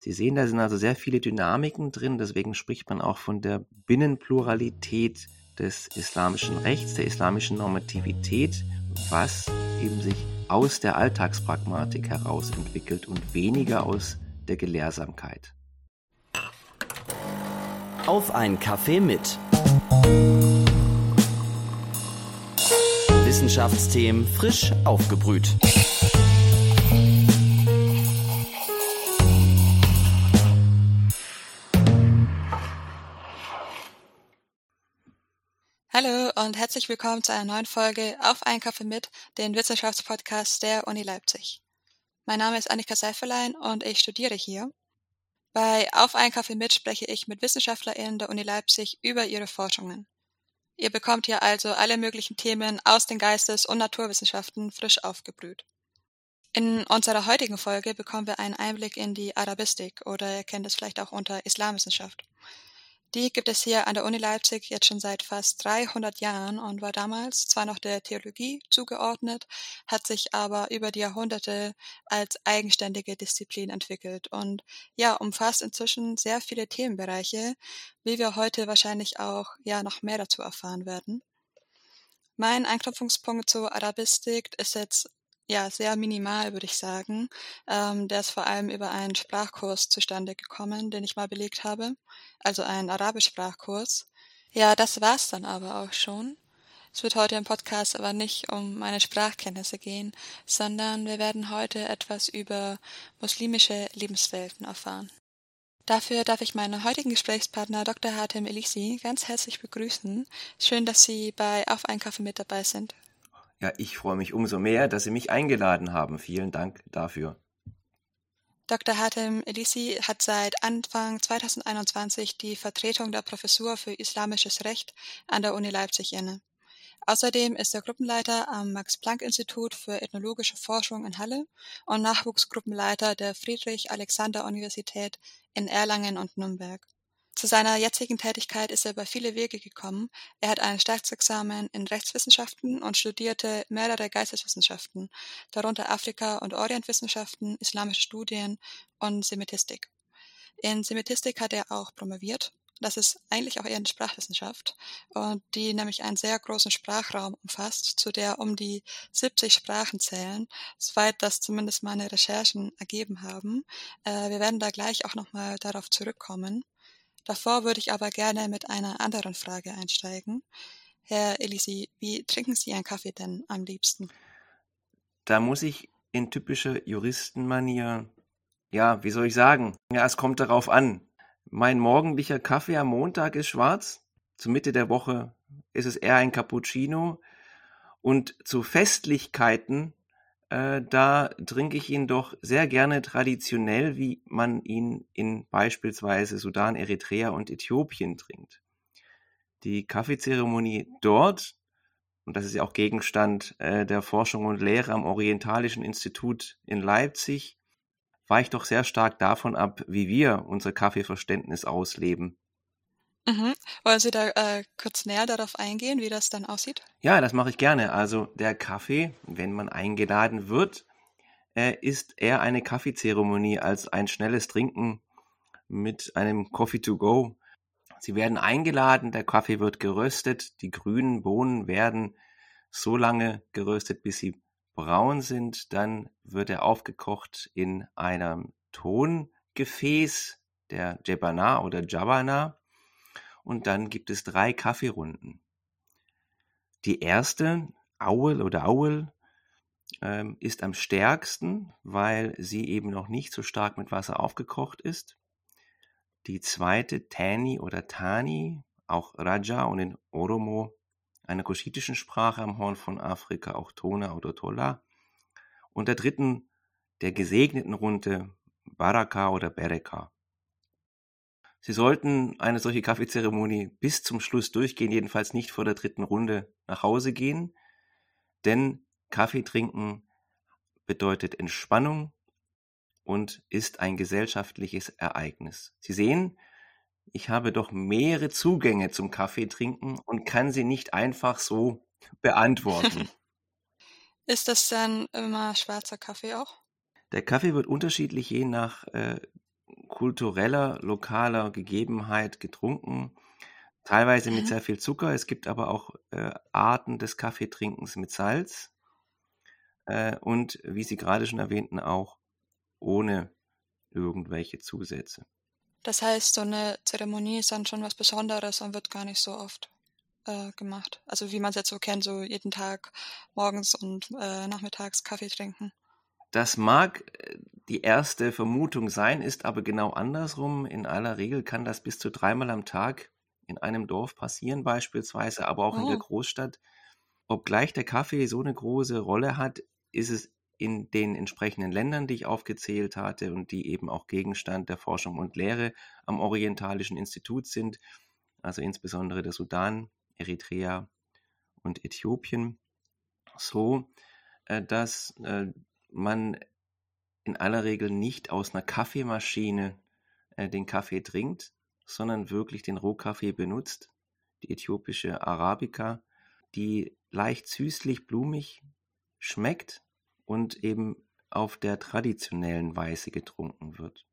Sie sehen, da sind also sehr viele Dynamiken drin, deswegen spricht man auch von der Binnenpluralität des islamischen Rechts, der islamischen Normativität, was eben sich aus der Alltagspragmatik heraus entwickelt und weniger aus der Gelehrsamkeit. Auf ein Kaffee mit. Wissenschaftsthemen frisch aufgebrüht. Hallo und herzlich willkommen zu einer neuen Folge Auf einen Kaffee mit, den Wissenschaftspodcast der Uni Leipzig. Mein Name ist Annika Seiferlein und ich studiere hier. Bei Auf einen Kaffee mit spreche ich mit WissenschaftlerInnen der Uni Leipzig über ihre Forschungen. Ihr bekommt hier also alle möglichen Themen aus den Geistes- und Naturwissenschaften frisch aufgebrüht. In unserer heutigen Folge bekommen wir einen Einblick in die Arabistik oder ihr kennt es vielleicht auch unter Islamwissenschaft. Die gibt es hier an der Uni Leipzig jetzt schon seit fast 300 Jahren und war damals zwar noch der Theologie zugeordnet, hat sich aber über die Jahrhunderte als eigenständige Disziplin entwickelt und ja, umfasst inzwischen sehr viele Themenbereiche, wie wir heute wahrscheinlich auch ja noch mehr dazu erfahren werden. Mein Anknüpfungspunkt zur Arabistik ist jetzt ja, sehr minimal, würde ich sagen. Ähm, der ist vor allem über einen Sprachkurs zustande gekommen, den ich mal belegt habe. Also einen Arabisch-Sprachkurs. Ja, das war's dann aber auch schon. Es wird heute im Podcast aber nicht um meine Sprachkenntnisse gehen, sondern wir werden heute etwas über muslimische Lebenswelten erfahren. Dafür darf ich meinen heutigen Gesprächspartner Dr. Hatem Elisi ganz herzlich begrüßen. Schön, dass Sie bei Auf einen Kaffee mit dabei sind. Ja, ich freue mich umso mehr, dass Sie mich eingeladen haben. Vielen Dank dafür. Dr. Hatem Elisi hat seit Anfang 2021 die Vertretung der Professur für Islamisches Recht an der Uni Leipzig inne. Außerdem ist er Gruppenleiter am Max-Planck-Institut für ethnologische Forschung in Halle und Nachwuchsgruppenleiter der Friedrich-Alexander-Universität in Erlangen und Nürnberg. Zu seiner jetzigen Tätigkeit ist er über viele Wege gekommen. Er hat ein Staatsexamen in Rechtswissenschaften und studierte mehrere Geisteswissenschaften, darunter Afrika- und Orientwissenschaften, islamische Studien und Semitistik. In Semitistik hat er auch promoviert. Das ist eigentlich auch eher eine Sprachwissenschaft, die nämlich einen sehr großen Sprachraum umfasst, zu der um die 70 Sprachen zählen, soweit das zumindest meine Recherchen ergeben haben. Äh, wir werden da gleich auch nochmal darauf zurückkommen. Davor würde ich aber gerne mit einer anderen Frage einsteigen. Herr Elisi, wie trinken Sie einen Kaffee denn am liebsten? Da muss ich in typischer Juristenmanier, ja, wie soll ich sagen? Ja, es kommt darauf an. Mein morgendlicher Kaffee am Montag ist schwarz. Zur Mitte der Woche ist es eher ein Cappuccino. Und zu Festlichkeiten äh, da trinke ich ihn doch sehr gerne traditionell, wie man ihn in beispielsweise Sudan, Eritrea und Äthiopien trinkt. Die Kaffeezeremonie dort, und das ist ja auch Gegenstand äh, der Forschung und Lehre am Orientalischen Institut in Leipzig, weicht doch sehr stark davon ab, wie wir unser Kaffeeverständnis ausleben. Mhm. Wollen Sie da äh, kurz näher darauf eingehen, wie das dann aussieht? Ja, das mache ich gerne. Also der Kaffee, wenn man eingeladen wird, äh, ist eher eine Kaffeezeremonie als ein schnelles Trinken mit einem Coffee to go. Sie werden eingeladen, der Kaffee wird geröstet, die grünen Bohnen werden so lange geröstet, bis sie braun sind. Dann wird er aufgekocht in einem Tongefäß, der Jebana oder Jabana und dann gibt es drei Kaffeerunden. Die erste, Auel oder Auel, ähm, ist am stärksten, weil sie eben noch nicht so stark mit Wasser aufgekocht ist. Die zweite, Tani oder Tani, auch Raja und in Oromo, einer kuschitischen Sprache am Horn von Afrika, auch Tona oder Tola. Und der dritten, der gesegneten Runde, Baraka oder Bereka. Sie sollten eine solche Kaffeezeremonie bis zum Schluss durchgehen, jedenfalls nicht vor der dritten Runde nach Hause gehen, denn Kaffee trinken bedeutet Entspannung und ist ein gesellschaftliches Ereignis. Sie sehen, ich habe doch mehrere Zugänge zum Kaffee trinken und kann sie nicht einfach so beantworten. Ist das dann immer schwarzer Kaffee auch? Der Kaffee wird unterschiedlich je nach äh, kultureller, lokaler Gegebenheit getrunken, teilweise mit Mhm. sehr viel Zucker. Es gibt aber auch äh, Arten des Kaffeetrinkens mit Salz äh, und, wie Sie gerade schon erwähnten, auch ohne irgendwelche Zusätze. Das heißt, so eine Zeremonie ist dann schon was Besonderes und wird gar nicht so oft äh, gemacht. Also wie man es jetzt so kennt, so jeden Tag morgens und äh, nachmittags Kaffee trinken. Das mag äh, die erste Vermutung sein, ist aber genau andersrum. In aller Regel kann das bis zu dreimal am Tag in einem Dorf passieren, beispielsweise, aber auch in der Oh. Großstadt. Obgleich der Kaffee so eine große Rolle hat, ist es in den entsprechenden Ländern, die ich aufgezählt hatte und die eben auch Gegenstand der Forschung und Lehre am Orientalischen Institut sind, also insbesondere der Sudan, Eritrea und Äthiopien, so, äh, dass äh, man in aller Regel nicht aus einer Kaffeemaschine äh, den Kaffee trinkt, sondern wirklich den Rohkaffee benutzt, die äthiopische Arabica, die leicht süßlich blumig schmeckt und eben auf der traditionellen Weise getrunken wird.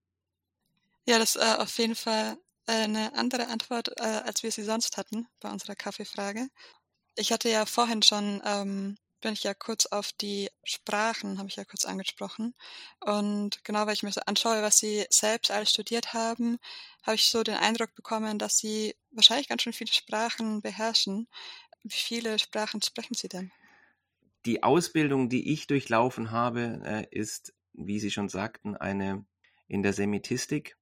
Ja, das ist äh, auf jeden Fall äh, eine andere Antwort, äh, als wir sie sonst hatten bei unserer Kaffeefrage. Ich hatte ja vorhin schon, ähm, bin ich ja kurz auf die Sprachen, habe ich ja kurz angesprochen. Und genau, weil ich mir so anschaue, was sie selbst alles studiert haben, habe ich so den Eindruck bekommen, dass sie wahrscheinlich ganz schön viele Sprachen beherrschen. Wie viele Sprachen sprechen sie denn? Die Ausbildung, die ich durchlaufen habe, äh, ist, wie Sie schon sagten, eine in der Semitistik.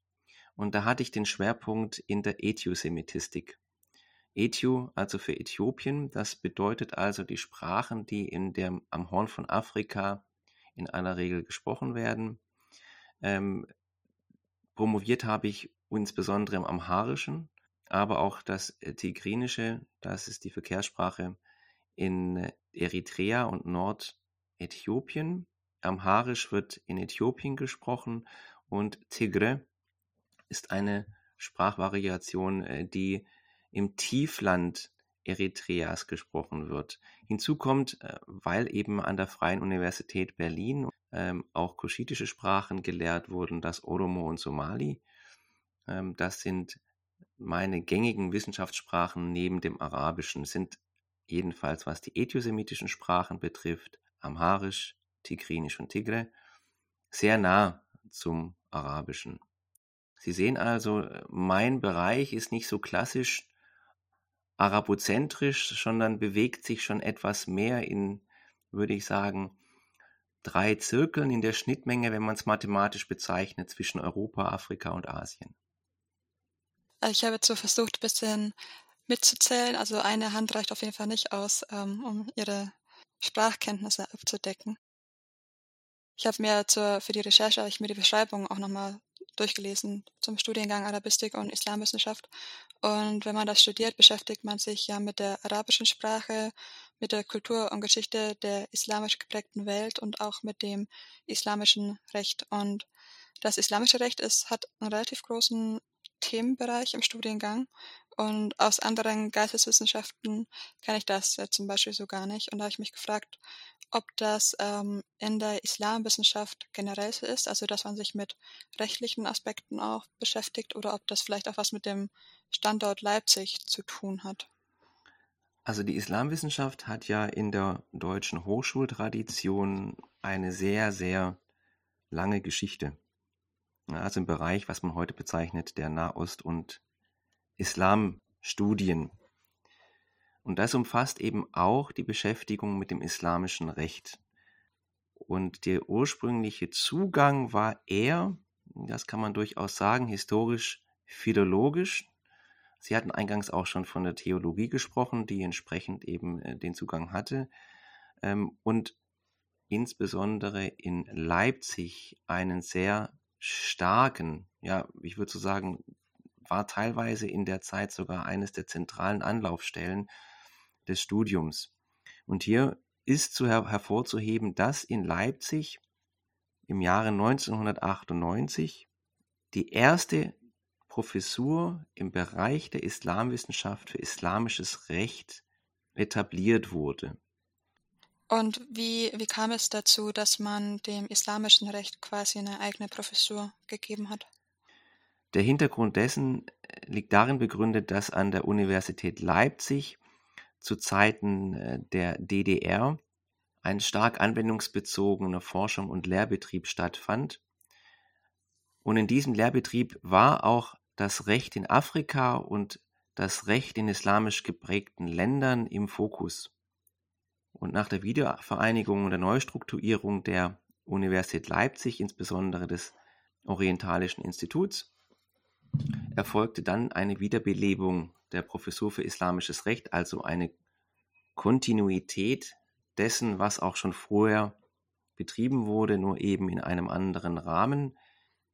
Und da hatte ich den Schwerpunkt in der Ethiosemitistik. Ethio, also für Äthiopien, das bedeutet also die Sprachen, die in der, am Horn von Afrika in aller Regel gesprochen werden. Ähm, promoviert habe ich insbesondere im Amharischen, aber auch das Tigrinische, das ist die Verkehrssprache in Eritrea und Nordäthiopien. Amharisch wird in Äthiopien gesprochen und Tigre ist eine Sprachvariation, äh, die im Tiefland Eritreas gesprochen wird. Hinzu kommt, äh, weil eben an der Freien Universität Berlin ähm, auch kuschitische Sprachen gelehrt wurden, das Oromo und Somali. Ähm, das sind meine gängigen Wissenschaftssprachen neben dem Arabischen, sind jedenfalls was die ethiosemitischen Sprachen betrifft, Amharisch, Tigrinisch und Tigre, sehr nah zum Arabischen. Sie sehen also, mein Bereich ist nicht so klassisch arabozentrisch, sondern bewegt sich schon etwas mehr in, würde ich sagen, drei Zirkeln in der Schnittmenge, wenn man es mathematisch bezeichnet, zwischen Europa, Afrika und Asien. Also ich habe jetzt so versucht, ein bisschen mitzuzählen. Also eine Hand reicht auf jeden Fall nicht aus, ähm, um ihre Sprachkenntnisse abzudecken. Ich habe mir zur, für die Recherche habe ich mir die Beschreibung auch nochmal durchgelesen zum Studiengang Arabistik und Islamwissenschaft. Und wenn man das studiert, beschäftigt man sich ja mit der arabischen Sprache, mit der Kultur und Geschichte der islamisch geprägten Welt und auch mit dem islamischen Recht. Und das islamische Recht ist, hat einen relativ großen Themenbereich im Studiengang. Und aus anderen Geisteswissenschaften kenne ich das äh, zum Beispiel so gar nicht. Und da habe ich mich gefragt, ob das ähm, in der Islamwissenschaft generell so ist, also dass man sich mit rechtlichen Aspekten auch beschäftigt oder ob das vielleicht auch was mit dem Standort Leipzig zu tun hat. Also die Islamwissenschaft hat ja in der deutschen Hochschultradition eine sehr, sehr lange Geschichte. Also im Bereich, was man heute bezeichnet, der Nahost- und Islamstudien. Und das umfasst eben auch die Beschäftigung mit dem islamischen Recht. Und der ursprüngliche Zugang war eher, das kann man durchaus sagen, historisch philologisch. Sie hatten eingangs auch schon von der Theologie gesprochen, die entsprechend eben äh, den Zugang hatte. Ähm, und insbesondere in Leipzig einen sehr starken, ja, ich würde so sagen, war teilweise in der Zeit sogar eines der zentralen Anlaufstellen des Studiums. Und hier ist zu her hervorzuheben, dass in Leipzig im Jahre 1998 die erste Professur im Bereich der Islamwissenschaft für islamisches Recht etabliert wurde. Und wie, wie kam es dazu, dass man dem islamischen Recht quasi eine eigene Professur gegeben hat? Der Hintergrund dessen äh, liegt darin begründet, dass an der Universität Leipzig zu Zeiten äh, der DDR ein stark anwendungsbezogener Forschung und Lehrbetrieb stattfand. Und in diesem Lehrbetrieb war auch das Recht in Afrika und das Recht in islamisch geprägten Ländern im Fokus. Und nach der Wiedervereinigung und der Neustrukturierung der Universität Leipzig, insbesondere des Orientalischen Instituts, erfolgte dann eine Wiederbelebung der Professur für islamisches Recht, also eine Kontinuität dessen, was auch schon vorher betrieben wurde, nur eben in einem anderen Rahmen.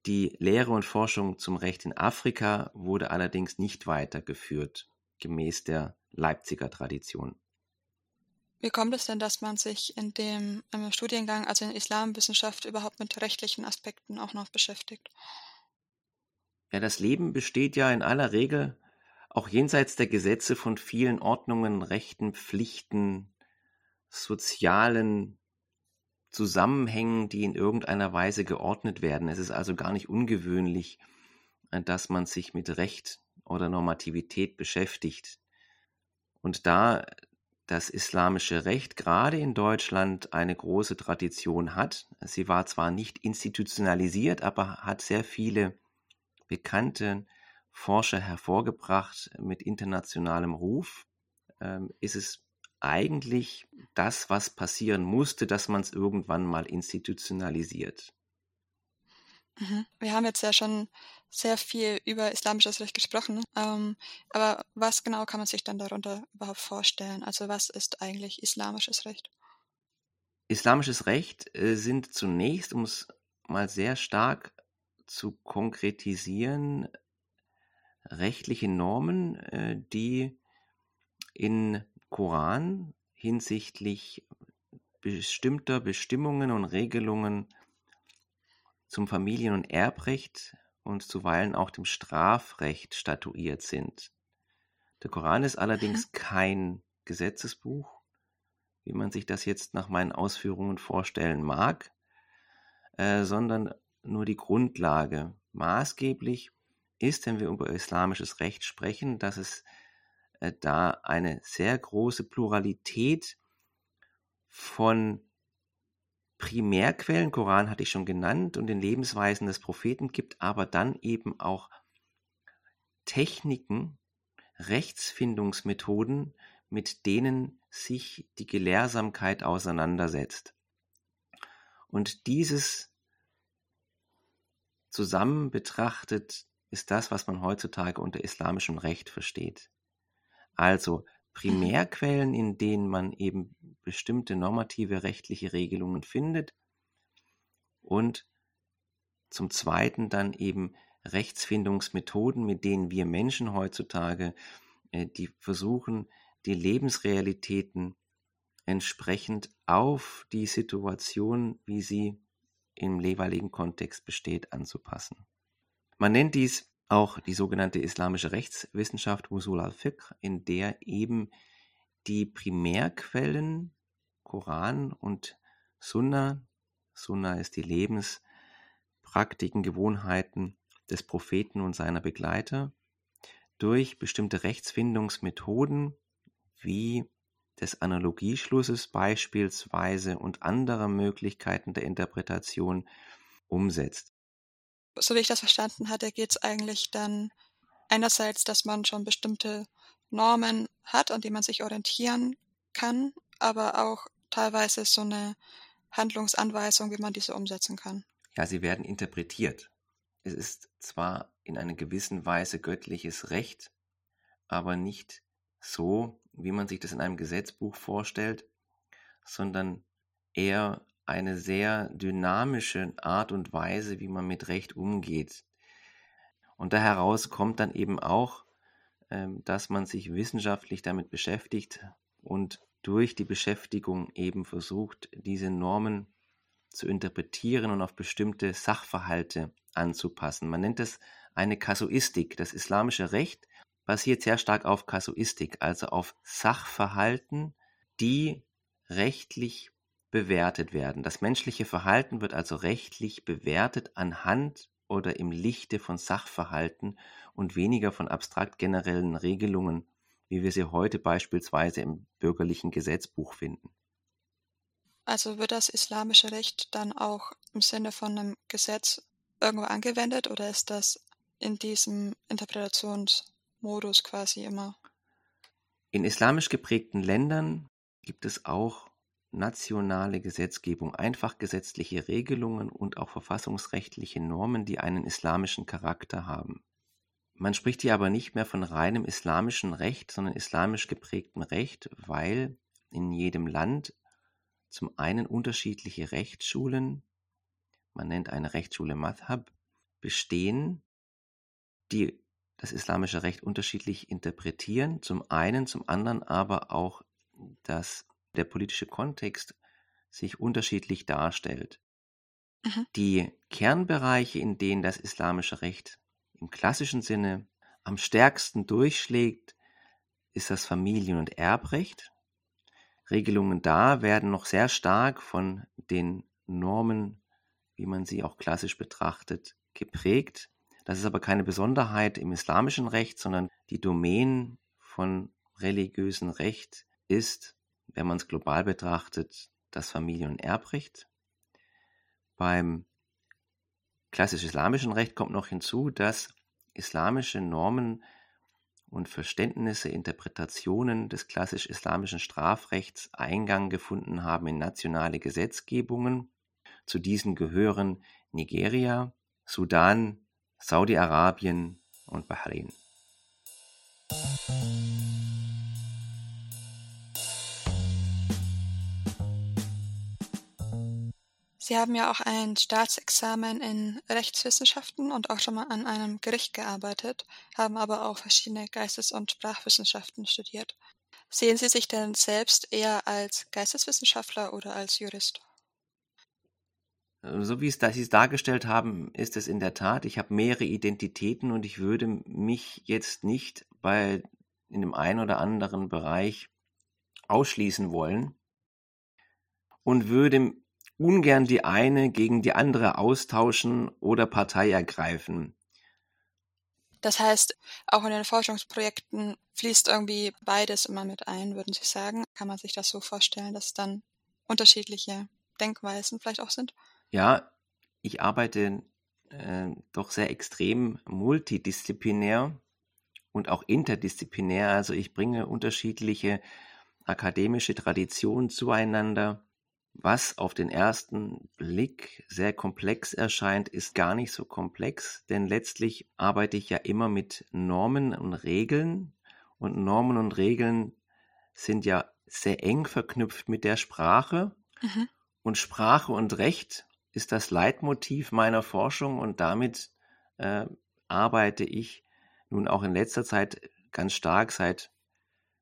Die Lehre und Forschung zum Recht in Afrika wurde allerdings nicht weitergeführt, gemäß der Leipziger Tradition. Wie kommt es denn, dass man sich in dem Studiengang, also in Islamwissenschaft, überhaupt mit rechtlichen Aspekten auch noch beschäftigt? Ja, das Leben besteht ja in aller Regel auch jenseits der Gesetze von vielen Ordnungen, Rechten, Pflichten, sozialen Zusammenhängen, die in irgendeiner Weise geordnet werden. Es ist also gar nicht ungewöhnlich, äh, dass man sich mit Recht oder Normativität beschäftigt. Und da das islamische Recht gerade in Deutschland eine große Tradition hat, sie war zwar nicht institutionalisiert, aber hat sehr viele bekannte Forscher hervorgebracht mit internationalem Ruf, ähm, ist es eigentlich das, was passieren musste, dass man es irgendwann mal institutionalisiert. Mhm. Wir haben jetzt ja schon sehr viel über islamisches Recht gesprochen, ähm, aber was genau kann man sich dann darunter überhaupt vorstellen? Also was ist eigentlich islamisches Recht? Islamisches Recht äh, sind zunächst, um es mal sehr stark zu konkretisieren, rechtliche Normen, äh, die in Koran hinsichtlich bestimmter Bestimmungen und Regelungen zum Familien- und Erbrecht und zuweilen auch dem Strafrecht statuiert sind. Der Koran ist allerdings kein Gesetzesbuch, wie man sich das jetzt nach meinen Ausführungen vorstellen mag, äh, sondern nur die Grundlage. Maßgeblich ist, wenn wir über islamisches Recht sprechen, dass es äh, da eine sehr große Pluralität von Primärquellen, Koran hatte ich schon genannt, und den Lebensweisen des Propheten gibt, aber dann eben auch Techniken, Rechtsfindungsmethoden, mit denen sich die Gelehrsamkeit auseinandersetzt. Und dieses zusammen betrachtet ist das, was man heutzutage unter islamischem Recht versteht. Also Primärquellen, in denen man eben bestimmte normative rechtliche Regelungen findet und zum Zweiten dann eben Rechtsfindungsmethoden, mit denen wir Menschen heutzutage, äh, die versuchen, die Lebensrealitäten entsprechend auf die Situation, wie sie im jeweiligen Kontext besteht, anzupassen. Man nennt dies auch die sogenannte islamische Rechtswissenschaft Usul al-Fiqh, in der eben die Primärquellen Koran und Sunna, Sunna ist die Lebenspraktiken, Gewohnheiten des Propheten und seiner Begleiter, durch bestimmte Rechtsfindungsmethoden wie des Analogieschlusses beispielsweise und anderer Möglichkeiten der Interpretation umsetzt so wie ich das verstanden hatte, geht es eigentlich dann einerseits, dass man schon bestimmte Normen hat, an die man sich orientieren kann, aber auch teilweise so eine Handlungsanweisung, wie man diese umsetzen kann. Ja, sie werden interpretiert. Es ist zwar in einer gewissen Weise göttliches Recht, aber nicht so, wie man sich das in einem Gesetzbuch vorstellt, sondern eher eine sehr dynamische Art und Weise, wie man mit Recht umgeht. Und da heraus kommt dann eben auch, ähm, dass man sich wissenschaftlich damit beschäftigt und durch die Beschäftigung eben versucht, diese Normen zu interpretieren und auf bestimmte Sachverhalte anzupassen. Man nennt es eine Kasuistik. Das islamische Recht basiert sehr stark auf Kasuistik, also auf Sachverhalten, die rechtlich bewertet werden. Das menschliche Verhalten wird also rechtlich bewertet anhand oder im Lichte von Sachverhalten und weniger von abstrakt generellen Regelungen, wie wir sie heute beispielsweise im bürgerlichen Gesetzbuch finden. Also wird das islamische Recht dann auch im Sinne von einem Gesetz irgendwo angewendet oder ist das in diesem Interpretationsmodus quasi immer? In islamisch geprägten Ländern gibt es auch nationale Gesetzgebung, einfach gesetzliche Regelungen und auch verfassungsrechtliche Normen, die einen islamischen Charakter haben. Man spricht hier aber nicht mehr von reinem islamischen Recht, sondern islamisch geprägtem Recht, weil in jedem Land zum einen unterschiedliche Rechtsschulen, man nennt eine Rechtsschule Madhab, bestehen, die das islamische Recht unterschiedlich interpretieren, zum einen, zum anderen aber auch, dass der politische Kontext sich unterschiedlich darstellt. Mhm. Die Kernbereiche, in denen das islamische Recht im klassischen Sinne am stärksten durchschlägt, ist das Familien- und Erbrecht. Regelungen da werden noch sehr stark von den Normen, wie man sie auch klassisch betrachtet, geprägt. Das ist aber keine Besonderheit im islamischen Recht, sondern die Domain von religiösen Recht ist, wenn man es global betrachtet, das Familien- und Erbrecht. Beim klassisch-islamischen Recht kommt noch hinzu, dass islamische Normen und Verständnisse, Interpretationen des klassisch-islamischen Strafrechts Eingang gefunden haben in nationale Gesetzgebungen. Zu diesen gehören Nigeria, Sudan, Saudi-Arabien und Bahrain. Sie haben ja auch ein Staatsexamen in Rechtswissenschaften und auch schon mal an einem Gericht gearbeitet, haben aber auch verschiedene Geistes- und Sprachwissenschaften studiert. Sehen Sie sich denn selbst eher als Geisteswissenschaftler oder als Jurist? So wie es Sie es dargestellt haben, ist es in der Tat. Ich habe mehrere Identitäten und ich würde mich jetzt nicht bei in dem einen oder anderen Bereich ausschließen wollen und würde ungern die eine gegen die andere austauschen oder Partei ergreifen. Das heißt, auch in den Forschungsprojekten fließt irgendwie beides immer mit ein, würden Sie sagen? Kann man sich das so vorstellen, dass dann unterschiedliche Denkweisen vielleicht auch sind? Ja, ich arbeite äh, doch sehr extrem multidisziplinär und auch interdisziplinär. Also ich bringe unterschiedliche akademische Traditionen zueinander. Was auf den ersten Blick sehr komplex erscheint, ist gar nicht so komplex, denn letztlich arbeite ich ja immer mit Normen und Regeln und Normen und Regeln sind ja sehr eng verknüpft mit der Sprache mhm. und Sprache und Recht ist das Leitmotiv meiner Forschung und damit äh, arbeite ich nun auch in letzter Zeit ganz stark seit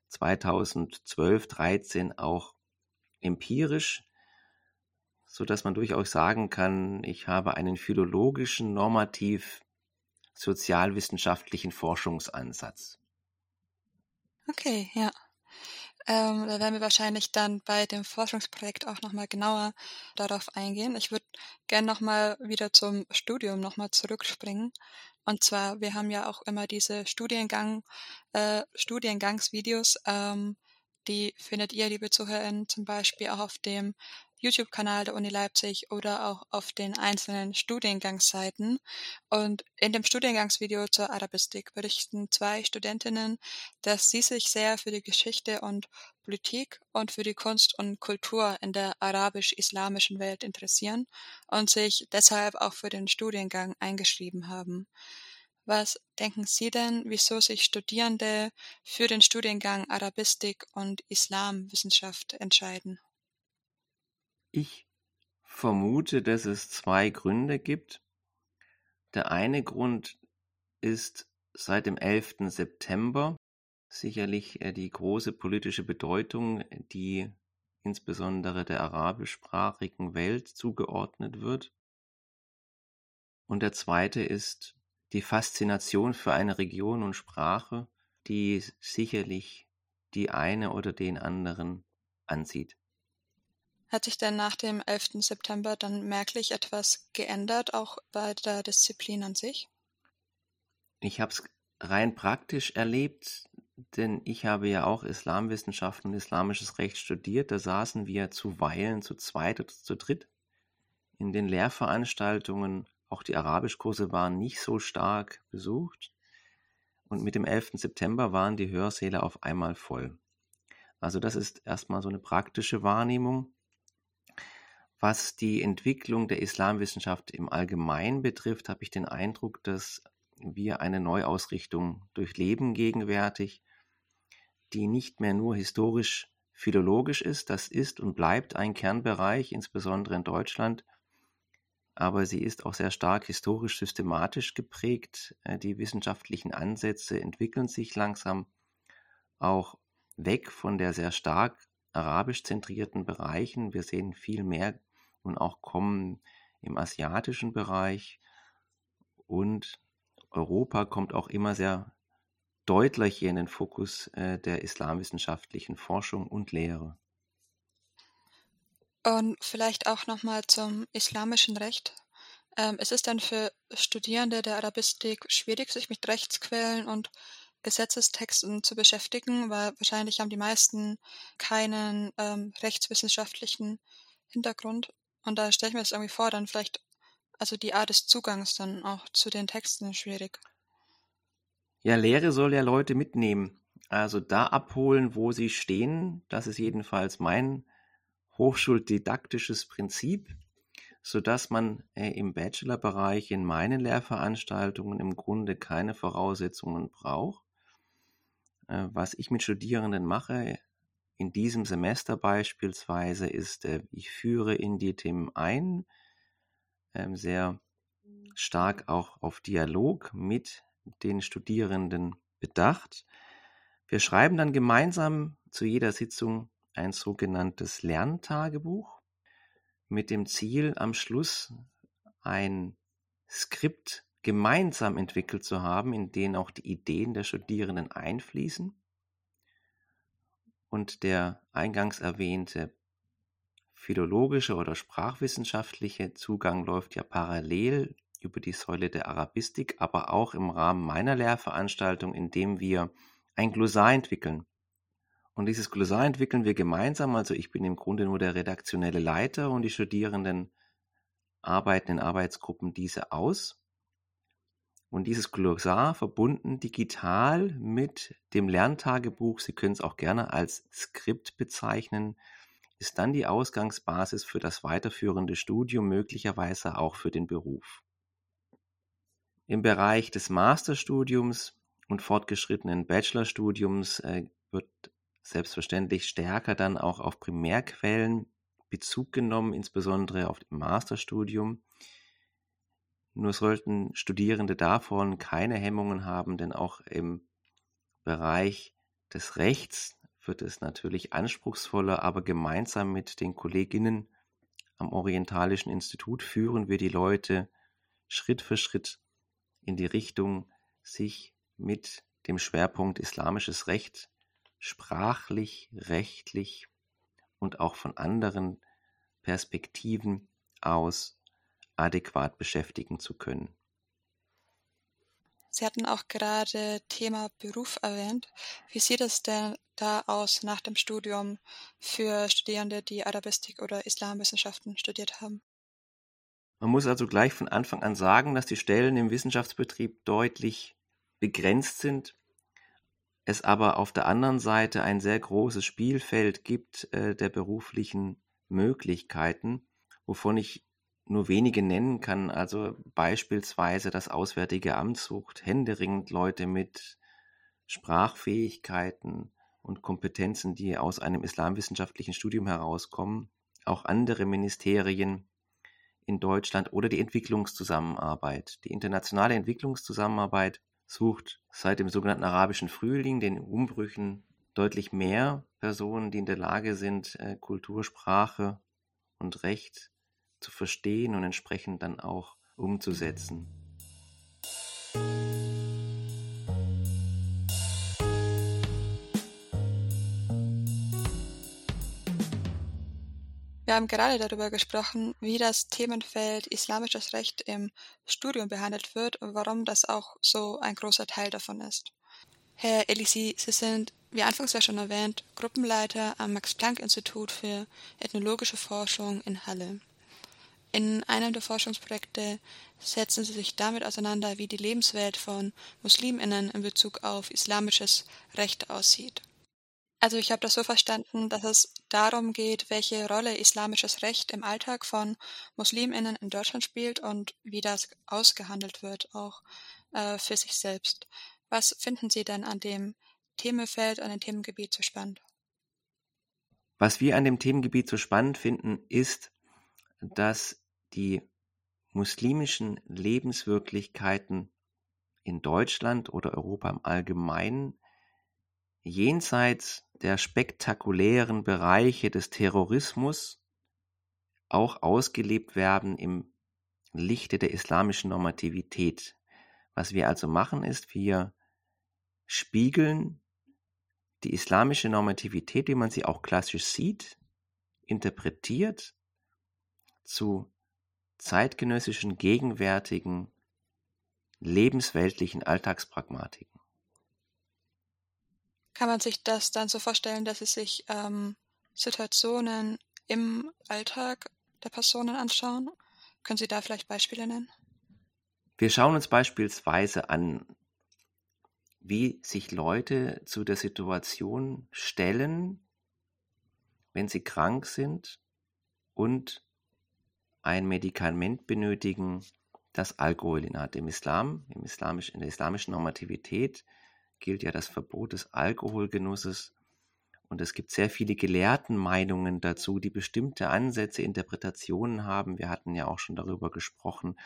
2012, 13 auch empirisch, so dass man durchaus sagen kann, ich habe einen philologischen, normativ sozialwissenschaftlichen Forschungsansatz. Okay, ja. Ähm, da werden wir wahrscheinlich dann bei dem Forschungsprojekt auch nochmal genauer darauf eingehen. Ich würde gerne nochmal wieder zum Studium nochmal zurückspringen. Und zwar, wir haben ja auch immer diese Studiengang, äh, Studiengangsvideos, ähm, die findet ihr, liebe ZuhörerInnen, zum Beispiel auch auf dem YouTube-Kanal der Uni Leipzig oder auch auf den einzelnen Studiengangsseiten. Und in dem Studiengangsvideo zur Arabistik berichten zwei Studentinnen, dass sie sich sehr für die Geschichte und Politik und für die Kunst und Kultur in der arabisch-islamischen Welt interessieren und sich deshalb auch für den Studiengang eingeschrieben haben. Was denken Sie denn, wieso sich Studierende für den Studiengang Arabistik und Islamwissenschaft entscheiden? Ich vermute, dass es zwei Gründe gibt. Der eine Grund ist seit dem 11. September sicherlich äh, die große politische Bedeutung, die insbesondere der arabischsprachigen Welt zugeordnet wird. Und der zweite ist die Faszination für eine Region und Sprache, die sicherlich die eine oder den anderen anzieht. Hat sich denn nach dem 11. September dann merklich etwas geändert, auch bei der Disziplin an sich? Ich habe es rein praktisch erlebt, denn ich habe ja auch Islamwissenschaften und islamisches Recht studiert. Da saßen wir zuweilen zu zweit oder zu dritt in den Lehrveranstaltungen. Auch die Arabischkurse waren nicht so stark besucht. Und mit dem 11. September waren die Hörsäle auf einmal voll. Also das ist erstmal so eine praktische Wahrnehmung. Was die Entwicklung der Islamwissenschaft im Allgemeinen betrifft, habe ich den Eindruck, dass wir eine Neuausrichtung durchleben gegenwärtig, die nicht mehr nur historisch philologisch ist, das ist und bleibt ein Kernbereich, insbesondere in Deutschland, aber sie ist auch sehr stark historisch systematisch geprägt. Äh, die wissenschaftlichen Ansätze entwickeln sich langsam auch weg von der sehr stark arabisch zentrierten Bereichen. Wir sehen viel mehr und auch kommen im asiatischen Bereich und Europa kommt auch immer sehr deutlich hier in den Fokus äh, der islamwissenschaftlichen Forschung und Lehre. Und vielleicht auch nochmal zum islamischen Recht. Ähm, es ist dann für Studierende der Arabistik schwierig, sich mit Rechtsquellen und Gesetzestexten zu beschäftigen, weil wahrscheinlich haben die meisten keinen ähm, rechtswissenschaftlichen Hintergrund. Und da stelle ich mir das irgendwie vor, dann vielleicht also die Art des Zugangs dann auch zu den Texten schwierig. Ja, Lehre soll ja Leute mitnehmen. Also da abholen, wo sie stehen. Das ist jedenfalls mein hochschuldidaktisches Prinzip, sodass man äh, im Bachelorbereich in meinen Lehrveranstaltungen im Grunde keine Voraussetzungen braucht. Äh, was ich mit Studierenden mache, in diesem Semester beispielsweise, ist, äh, ich führe in die Themen ein, ähm, sehr stark auch auf Dialog mit den Studierenden bedacht. Wir schreiben dann gemeinsam zu jeder Sitzung ein sogenanntes Lerntagebuch mit dem Ziel, am Schluss ein Skript gemeinsam entwickelt zu haben, in dem auch die Ideen der Studierenden einfließen. Und der eingangs erwähnte philologische oder sprachwissenschaftliche Zugang läuft ja parallel über die Säule der Arabistik, aber auch im Rahmen meiner Lehrveranstaltung, indem wir ein Glossar entwickeln. Und dieses Glossar entwickeln wir gemeinsam, also ich bin im Grunde nur der redaktionelle Leiter und die Studierenden arbeiten in Arbeitsgruppen diese aus. Und dieses Glossar verbunden digital mit dem Lerntagebuch, Sie können es auch gerne als Skript bezeichnen, ist dann die Ausgangsbasis für das weiterführende Studium, möglicherweise auch für den Beruf. Im Bereich des Masterstudiums und fortgeschrittenen Bachelorstudiums äh, wird selbstverständlich stärker dann auch auf Primärquellen Bezug genommen, insbesondere auf dem Masterstudium. Nur sollten Studierende davon keine Hemmungen haben, denn auch im Bereich des Rechts wird es natürlich anspruchsvoller, aber gemeinsam mit den Kolleginnen am Orientalischen Institut führen wir die Leute Schritt für Schritt in die Richtung, sich mit dem Schwerpunkt islamisches Recht sprachlich, rechtlich und auch von anderen Perspektiven aus adäquat beschäftigen zu können. Sie hatten auch gerade Thema Beruf erwähnt. Wie sieht es denn da aus nach dem Studium für Studierende, die Arabistik oder Islamwissenschaften studiert haben? Man muss also gleich von Anfang an sagen, dass die Stellen im Wissenschaftsbetrieb deutlich begrenzt sind, es aber auf der anderen Seite ein sehr großes Spielfeld gibt äh, der beruflichen Möglichkeiten, wovon ich nur wenige nennen kann. Also beispielsweise das Auswärtige Amt sucht händeringend Leute mit Sprachfähigkeiten und Kompetenzen, die aus einem islamwissenschaftlichen Studium herauskommen. Auch andere Ministerien in Deutschland oder die Entwicklungszusammenarbeit. Die internationale Entwicklungszusammenarbeit sucht seit dem sogenannten arabischen Frühling, den Umbrüchen, deutlich mehr Personen, die in der Lage sind, äh, Kultur, Sprache und Recht zu verstehen und entsprechend dann auch umzusetzen. Wir haben gerade darüber gesprochen, wie das Themenfeld islamisches Recht im Studium behandelt wird und warum das auch so ein großer Teil davon ist. Herr Elisi, Sie sind, wie anfangs ja schon erwähnt, Gruppenleiter am Max-Planck-Institut für ethnologische Forschung in Halle. In einem der Forschungsprojekte setzen Sie sich damit auseinander, wie die Lebenswelt von Musliminnen in Bezug auf islamisches Recht aussieht. Also ich habe das so verstanden, dass es darum geht, welche Rolle islamisches Recht im Alltag von Musliminnen in Deutschland spielt und wie das ausgehandelt wird, auch äh, für sich selbst. Was finden Sie denn an dem Themenfeld, an dem Themengebiet so spannend? Was wir an dem Themengebiet so spannend finden, ist, dass die muslimischen Lebenswirklichkeiten in Deutschland oder Europa im Allgemeinen jenseits der spektakulären Bereiche des Terrorismus auch ausgelebt werden im Lichte der islamischen Normativität. Was wir also machen, ist, wir spiegeln die islamische Normativität, wie man sie auch klassisch sieht, interpretiert zu zeitgenössischen, gegenwärtigen, lebensweltlichen Alltagspragmatiken. Kann man sich das dann so vorstellen, dass Sie sich ähm, Situationen im Alltag der Personen anschauen? Können Sie da vielleicht Beispiele nennen? Wir schauen uns beispielsweise an, wie sich Leute zu der Situation stellen, wenn sie krank sind und ein Medikament benötigen, das Alkohol innehat. Im Islam, im Islamisch, in der islamischen Normativität gilt ja das Verbot des Alkoholgenusses. Und es gibt sehr viele Gelehrtenmeinungen dazu, die bestimmte Ansätze, Interpretationen haben. Wir hatten ja auch schon darüber gesprochen,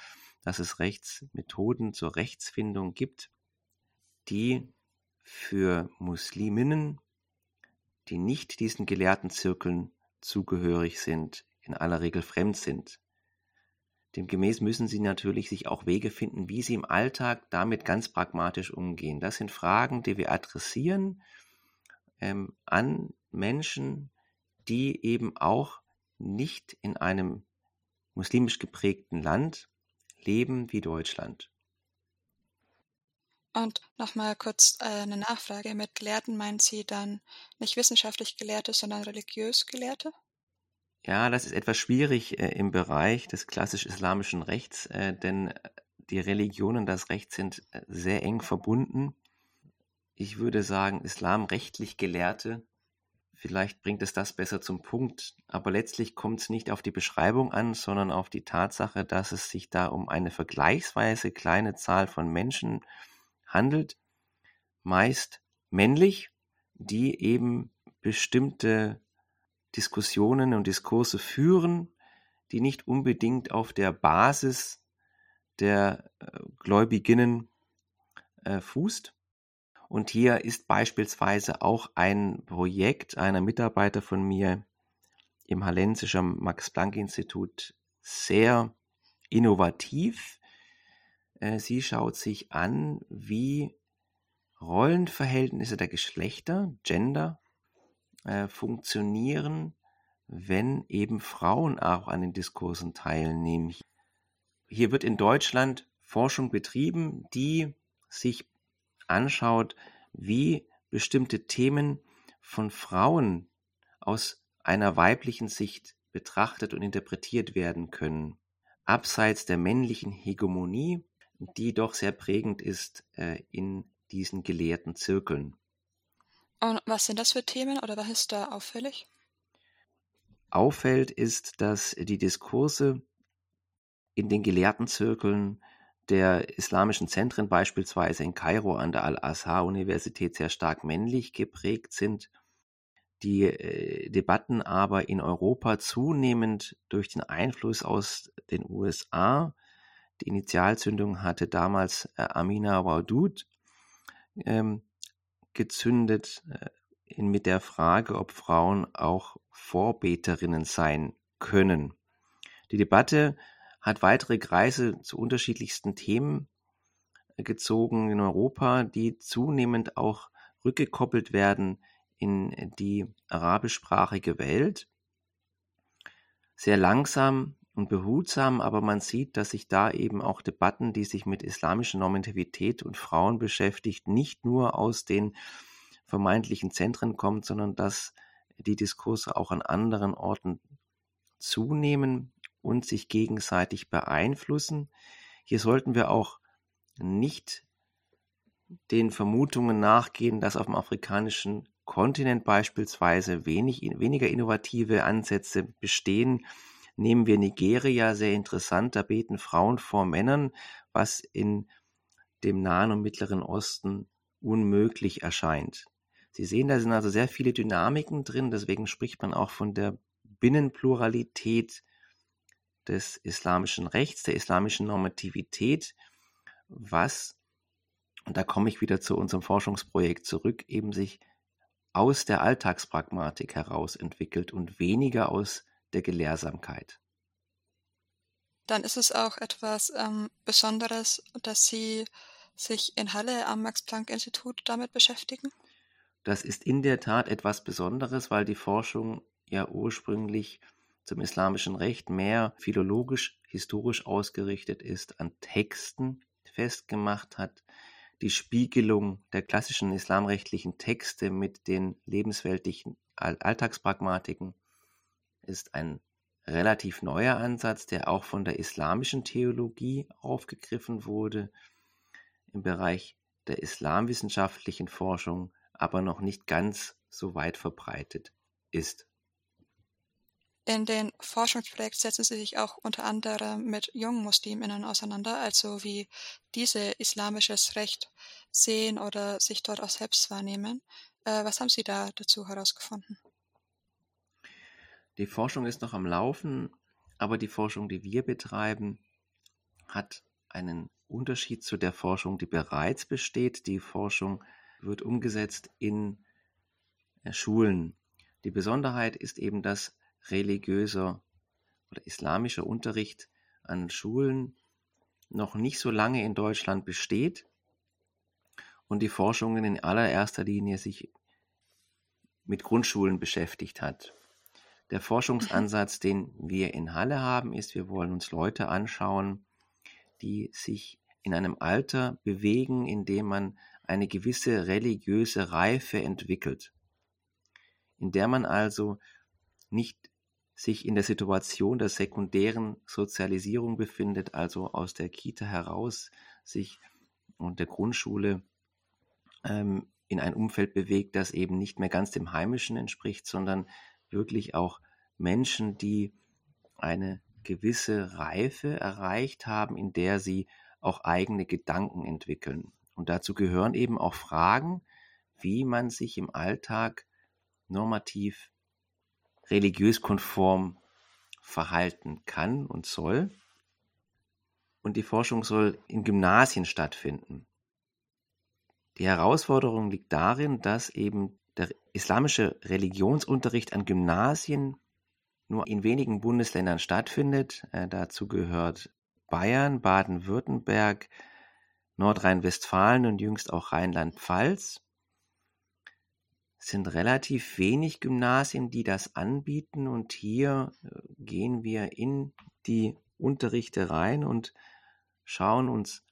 dass es Rechtsmethoden zur Rechtsfindung gibt, die für Musliminnen, die nicht diesen Gelehrtenzirkeln zugehörig sind, in aller Regel fremd sind. Demgemäß müssen sie natürlich sich auch Wege finden, wie sie im Alltag damit ganz pragmatisch umgehen. Das sind Fragen, die wir adressieren ähm, an Menschen, die eben auch nicht in einem muslimisch geprägten Land leben wie Deutschland. Und nochmal kurz äh, eine Nachfrage. Mit Gelehrten meint sie dann nicht wissenschaftlich Gelehrte, sondern religiös Gelehrte? Ja, das ist etwas schwierig äh, im Bereich des klassisch-islamischen Rechts, äh, denn äh, die Religion und das Recht sind äh, sehr eng verbunden. Ich würde sagen, islamrechtlich Gelehrte, vielleicht bringt es das besser zum Punkt, aber letztlich kommt es nicht auf die Beschreibung an, sondern auf die Tatsache, dass es sich da um eine vergleichsweise kleine Zahl von Menschen handelt, meist männlich, die eben bestimmte Diskussionen und Diskurse führen, die nicht unbedingt auf der Basis der äh, Gläubiginnen äh, fußt. Und hier ist beispielsweise auch ein Projekt einer Mitarbeiter von mir im Hallensischen Max-Planck-Institut sehr innovativ. Äh, sie schaut sich an, wie Rollenverhältnisse der Geschlechter, Gender, äh, funktionieren, wenn eben Frauen auch an den Diskursen teilnehmen. Hier wird in Deutschland Forschung betrieben, die sich anschaut, wie bestimmte Themen von Frauen aus einer weiblichen Sicht betrachtet und interpretiert werden können, abseits der männlichen Hegemonie, die doch sehr prägend ist äh, in diesen gelehrten Zirkeln. Und was sind das für Themen oder was ist da auffällig? Auffällt ist, dass die Diskurse in den Gelehrtenzirkeln der islamischen Zentren, beispielsweise in Kairo an der Al-Azhar-Universität, sehr stark männlich geprägt sind. Die äh, Debatten aber in Europa zunehmend durch den Einfluss aus den USA. Die Initialzündung hatte damals äh, Amina Wadud. Ähm, gezündet äh, in, mit der Frage, ob Frauen auch Vorbeterinnen sein können. Die Debatte hat weitere Kreise zu unterschiedlichsten Themen äh, gezogen in Europa, die zunehmend auch rückgekoppelt werden in die arabischsprachige Welt. sehr langsam und behutsam, aber man sieht, dass sich da eben auch Debatten, die sich mit islamischer Normativität und Frauen beschäftigt, nicht nur aus den vermeintlichen Zentren kommt, sondern dass die Diskurse auch an anderen Orten zunehmen und sich gegenseitig beeinflussen. Hier sollten wir auch nicht den Vermutungen nachgehen, dass auf dem afrikanischen Kontinent beispielsweise wenig, weniger innovative Ansätze bestehen. Nehmen wir Nigeria sehr interessant, da beten Frauen vor Männern, was in dem Nahen und Mittleren Osten unmöglich erscheint. Sie sehen, da sind also sehr viele Dynamiken drin, deswegen spricht man auch von der Binnenpluralität des islamischen Rechts, der islamischen Normativität, was, und da komme ich wieder zu unserem Forschungsprojekt zurück, eben sich aus der Alltagspragmatik heraus entwickelt und weniger aus der Gelehrsamkeit. Dann ist es auch etwas ähm, Besonderes, dass Sie sich in Halle am Max-Planck-Institut damit beschäftigen? Das ist in der Tat etwas Besonderes, weil die Forschung ja ursprünglich zum islamischen Recht mehr philologisch, historisch ausgerichtet ist, an Texten festgemacht hat, die Spiegelung der klassischen islamrechtlichen Texte mit den lebensweltlichen Alltagspragmatiken ist ein relativ neuer Ansatz, der auch von der islamischen Theologie aufgegriffen wurde, im Bereich der islamwissenschaftlichen Forschung aber noch nicht ganz so weit verbreitet ist. In den Forschungsprojekten setzen Sie sich auch unter anderem mit jungen Musliminnen auseinander, also wie diese islamisches Recht sehen oder sich dort auch selbst wahrnehmen. Äh, was haben Sie da dazu herausgefunden? Die Forschung ist noch am Laufen, aber die Forschung, die wir betreiben, hat einen Unterschied zu der Forschung, die bereits besteht. Die Forschung wird umgesetzt in äh, Schulen. Die Besonderheit ist eben, dass religiöser oder islamischer Unterricht an Schulen noch nicht so lange in Deutschland besteht und die Forschungen in allererster Linie sich mit Grundschulen beschäftigt hat. Der Forschungsansatz, den wir in Halle haben, ist, wir wollen uns Leute anschauen, die sich in einem Alter bewegen, in dem man eine gewisse religiöse Reife entwickelt, in der man also nicht sich in der Situation der sekundären Sozialisierung befindet, also aus der Kita heraus sich und der Grundschule ähm, in ein Umfeld bewegt, das eben nicht mehr ganz dem Heimischen entspricht, sondern wirklich auch Menschen, die eine gewisse Reife erreicht haben, in der sie auch eigene Gedanken entwickeln. Und dazu gehören eben auch Fragen, wie man sich im Alltag normativ religiös konform verhalten kann und soll. Und die Forschung soll in Gymnasien stattfinden. Die Herausforderung liegt darin, dass eben islamische Religionsunterricht an Gymnasien nur in wenigen Bundesländern stattfindet. Äh, dazu gehört Bayern, Baden-Württemberg, Nordrhein-Westfalen und jüngst auch Rheinland-Pfalz sind relativ wenig Gymnasien, die das anbieten. Und hier äh, gehen wir in die Unterrichte rein und schauen uns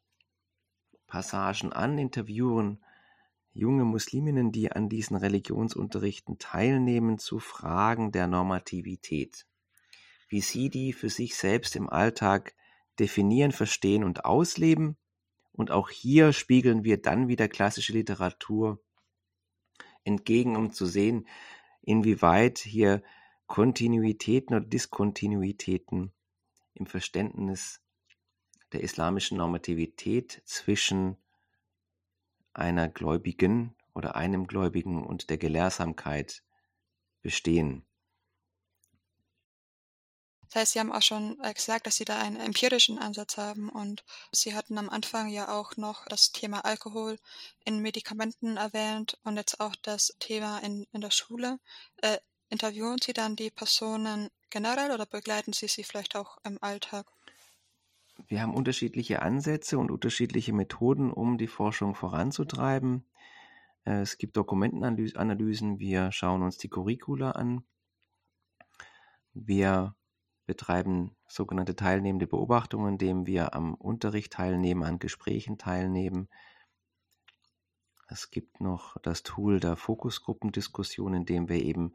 Passagen an, interviewen junge Musliminnen, die an diesen Religionsunterrichten teilnehmen, zu Fragen der Normativität. Wie sie die für sich selbst im Alltag definieren, verstehen und ausleben. Und auch hier spiegeln wir dann wieder klassische Literatur entgegen, um zu sehen, inwieweit hier Kontinuitäten oder Diskontinuitäten im Verständnis der islamischen Normativität zwischen einer Gläubigen oder einem Gläubigen und der Gelehrsamkeit bestehen. Das heißt, Sie haben auch schon äh, gesagt, dass Sie da einen empirischen Ansatz haben und Sie hatten am Anfang ja auch noch das Thema Alkohol in Medikamenten erwähnt und jetzt auch das Thema in, in der Schule. Äh, interviewen Sie dann die Personen generell oder begleiten Sie sie vielleicht auch im Alltag? Wir haben unterschiedliche Ansätze und unterschiedliche Methoden, um die Forschung voranzutreiben. Äh, es gibt Dokumentenanalysen, wir schauen uns die Curricula an. Wir betreiben sogenannte teilnehmende Beobachtungen, indem wir am Unterricht teilnehmen, an Gesprächen teilnehmen. Es gibt noch das Tool der Fokusgruppendiskussion, in dem wir eben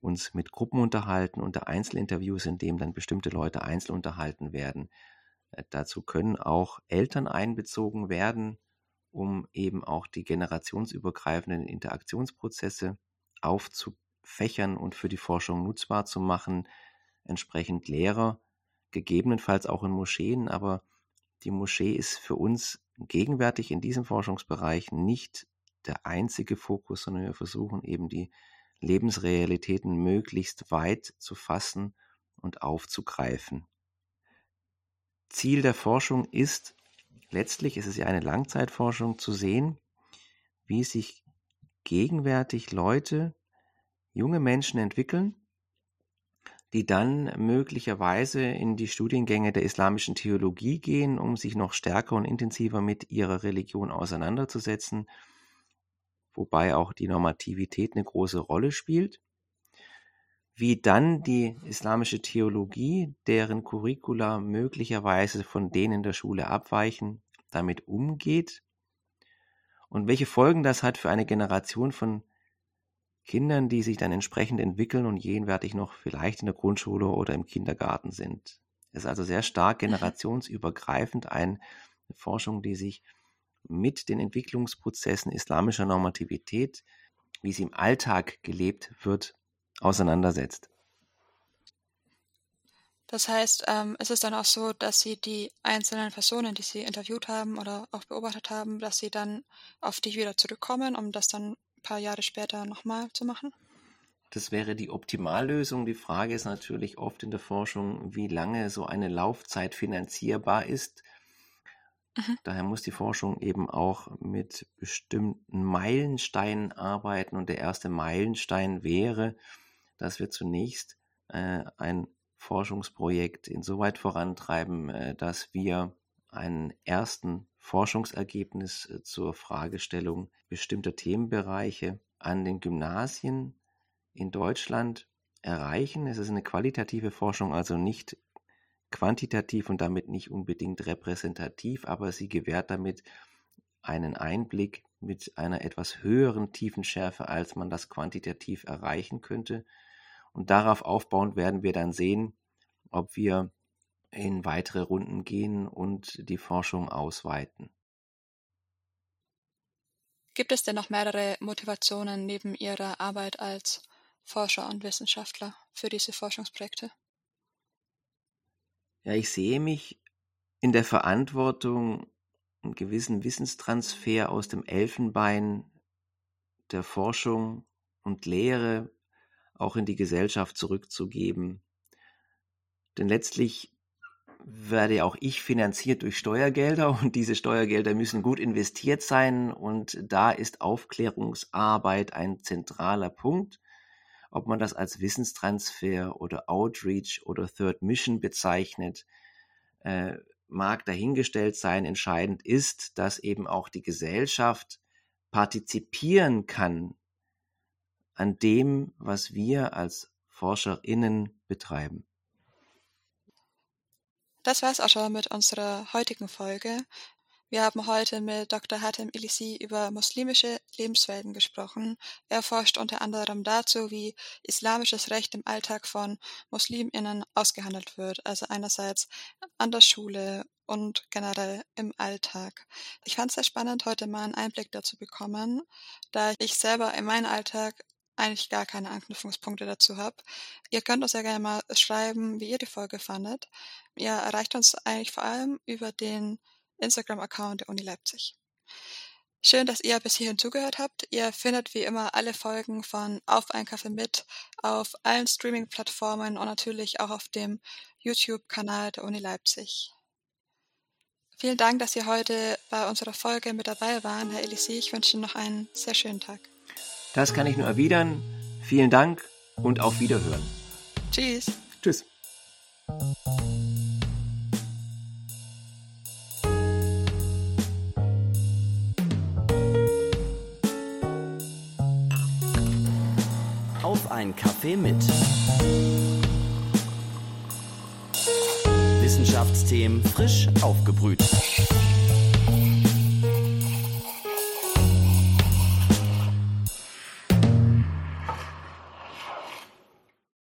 uns mit Gruppen unterhalten und der Einzelinterviews, in dem dann bestimmte Leute einzeln unterhalten werden. Dazu können auch Eltern einbezogen werden, um eben auch die generationsübergreifenden Interaktionsprozesse aufzufächern und für die Forschung nutzbar zu machen. Entsprechend Lehrer, gegebenenfalls auch in Moscheen, aber die Moschee ist für uns gegenwärtig in diesem Forschungsbereich nicht der einzige Fokus, sondern wir versuchen eben die Lebensrealitäten möglichst weit zu fassen und aufzugreifen. Ziel der Forschung ist, letztlich ist es ja eine Langzeitforschung, zu sehen, wie sich gegenwärtig Leute, junge Menschen entwickeln, die dann möglicherweise in die Studiengänge der islamischen Theologie gehen, um sich noch stärker und intensiver mit ihrer Religion auseinanderzusetzen, wobei auch die Normativität eine große Rolle spielt. Wie dann die islamische Theologie, deren Curricula möglicherweise von denen der Schule abweichen, damit umgeht und welche Folgen das hat für eine Generation von Kindern, die sich dann entsprechend entwickeln und jenwärtig noch vielleicht in der Grundschule oder im Kindergarten sind. Es ist also sehr stark mhm. generationsübergreifend eine Forschung, die sich mit den Entwicklungsprozessen islamischer Normativität, wie sie im Alltag gelebt wird, auseinandersetzt. Das heißt, ähm, es ist dann auch so, dass Sie die einzelnen Personen, die Sie interviewt haben oder auch beobachtet haben, dass Sie dann auf dich wieder zurückkommen, um das dann paar Jahre später nochmal zu machen? Das wäre die Optimallösung. Die Frage ist natürlich oft in der Forschung, wie lange so eine Laufzeit finanzierbar ist. Mhm. Daher muss die Forschung eben auch mit bestimmten Meilensteinen arbeiten. Und der erste Meilenstein wäre, dass wir zunächst äh, ein Forschungsprojekt insoweit vorantreiben, äh, dass wir einen ersten Forschungsergebnis äh, zur Fragestellung bestimmter Themenbereiche an den Gymnasien in Deutschland erreichen. Es ist eine qualitative Forschung, also nicht quantitativ und damit nicht unbedingt repräsentativ, aber sie gewährt damit einen Einblick mit einer etwas höheren Tiefenschärfe, als man das quantitativ erreichen könnte. Und darauf aufbauend werden wir dann sehen, ob wir in weitere Runden gehen und die Forschung ausweiten. Gibt es denn noch mehrere Motivationen neben Ihrer Arbeit als Forscher und Wissenschaftler für diese Forschungsprojekte? Ja, ich sehe mich in der Verantwortung, einen gewissen Wissenstransfer aus dem Elfenbein der Forschung und Lehre auch in die Gesellschaft zurückzugeben. Denn letztlich werde auch ich finanziert durch Steuergelder und diese Steuergelder müssen gut investiert sein und da ist Aufklärungsarbeit ein zentraler Punkt. Ob man das als Wissenstransfer oder Outreach oder Third Mission bezeichnet, äh, mag dahingestellt sein. Entscheidend ist, dass eben auch die Gesellschaft partizipieren kann an dem, was wir als ForscherInnen betreiben. Das war's auch schon mit unserer heutigen Folge. Wir haben heute mit Dr. Hatem Ilisi über muslimische Lebenswelten gesprochen. Er forscht unter anderem dazu, wie islamisches Recht im Alltag von Musliminnen ausgehandelt wird, also einerseits an der Schule und generell im Alltag. Ich fand es sehr spannend, heute mal einen Einblick dazu bekommen, da ich selber in meinem Alltag eigentlich gar keine Anknüpfungspunkte dazu habe. Ihr könnt uns ja gerne mal schreiben, wie ihr die Folge fandet. Ihr erreicht uns eigentlich vor allem über den Instagram-Account der Uni Leipzig. Schön, dass ihr bis hierhin zugehört habt. Ihr findet wie immer alle Folgen von Auf ein Kaffee mit auf allen Streaming-Plattformen und natürlich auch auf dem YouTube-Kanal der Uni Leipzig. Vielen Dank, dass Sie heute bei unserer Folge mit dabei waren, Herr Elisi. Ich wünsche Ihnen noch einen sehr schönen Tag. Das kann ich nur erwidern. Vielen Dank und auf Wiederhören. Tschüss. Tschüss. Auf ein Kaffee mit. Wissenschaftsthemen frisch aufgebrüht.